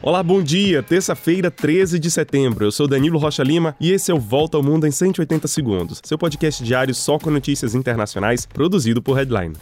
Olá, bom dia. Terça-feira, 13 de setembro. Eu sou Danilo Rocha Lima e esse é o Volta ao Mundo em 180 segundos, seu podcast diário só com notícias internacionais, produzido por Headline.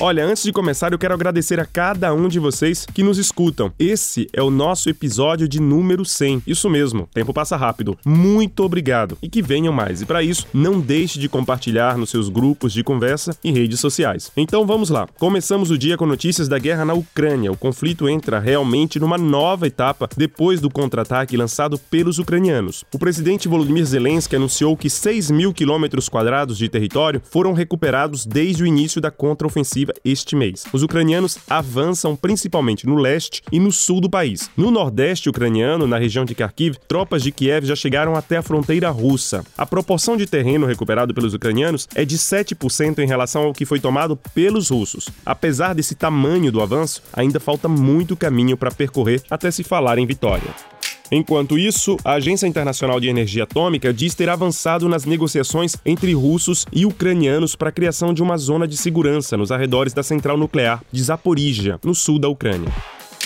Olha, antes de começar, eu quero agradecer a cada um de vocês que nos escutam. Esse é o nosso episódio de número 100. Isso mesmo, tempo passa rápido. Muito obrigado e que venham mais. E para isso, não deixe de compartilhar nos seus grupos de conversa e redes sociais. Então vamos lá. Começamos o dia com notícias da guerra na Ucrânia. O conflito entra realmente numa nova etapa depois do contra-ataque lançado pelos ucranianos. O presidente Volodymyr Zelensky anunciou que 6 mil quilômetros quadrados de território foram recuperados desde o início da contraofensiva este mês. Os ucranianos avançam principalmente no leste e no sul do país. No nordeste ucraniano, na região de Kharkiv, tropas de Kiev já chegaram até a fronteira russa. A proporção de terreno recuperado pelos ucranianos é de 7% em relação ao que foi tomado pelos russos. Apesar desse tamanho do avanço, ainda falta muito caminho para percorrer até se falar em vitória. Enquanto isso, a Agência Internacional de Energia Atômica diz ter avançado nas negociações entre russos e ucranianos para a criação de uma zona de segurança nos arredores da central nuclear de Zaporizhia, no sul da Ucrânia.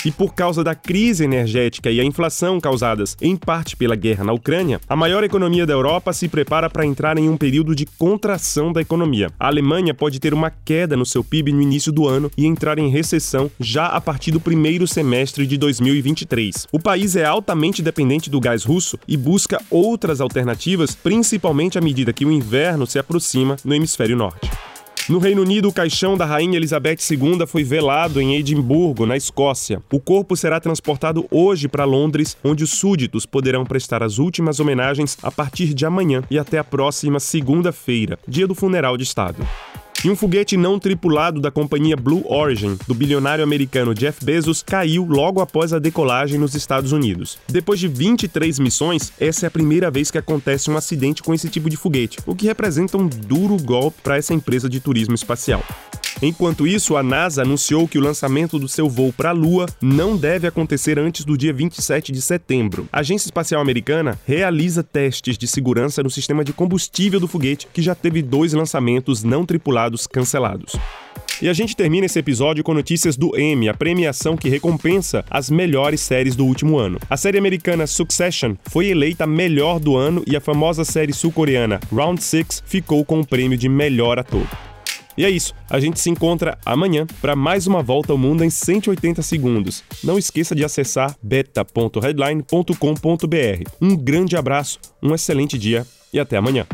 E por causa da crise energética e a inflação causadas em parte pela guerra na Ucrânia, a maior economia da Europa se prepara para entrar em um período de contração da economia. A Alemanha pode ter uma queda no seu PIB no início do ano e entrar em recessão já a partir do primeiro semestre de 2023. O país é altamente dependente do gás russo e busca outras alternativas, principalmente à medida que o inverno se aproxima no hemisfério norte. No Reino Unido, o caixão da Rainha Elizabeth II foi velado em Edimburgo, na Escócia. O corpo será transportado hoje para Londres, onde os súditos poderão prestar as últimas homenagens a partir de amanhã e até a próxima segunda-feira, dia do funeral de Estado. E um foguete não tripulado da companhia Blue Origin, do bilionário americano Jeff Bezos, caiu logo após a decolagem nos Estados Unidos. Depois de 23 missões, essa é a primeira vez que acontece um acidente com esse tipo de foguete, o que representa um duro golpe para essa empresa de turismo espacial. Enquanto isso, a NASA anunciou que o lançamento do seu voo para a Lua não deve acontecer antes do dia 27 de setembro. A Agência Espacial Americana realiza testes de segurança no sistema de combustível do foguete, que já teve dois lançamentos não tripulados cancelados. E a gente termina esse episódio com notícias do Emmy, a premiação que recompensa as melhores séries do último ano. A série americana Succession foi eleita melhor do ano e a famosa série sul-coreana Round 6 ficou com o prêmio de melhor ator. E é isso, a gente se encontra amanhã para mais uma volta ao mundo em 180 segundos. Não esqueça de acessar beta.headline.com.br. Um grande abraço, um excelente dia e até amanhã.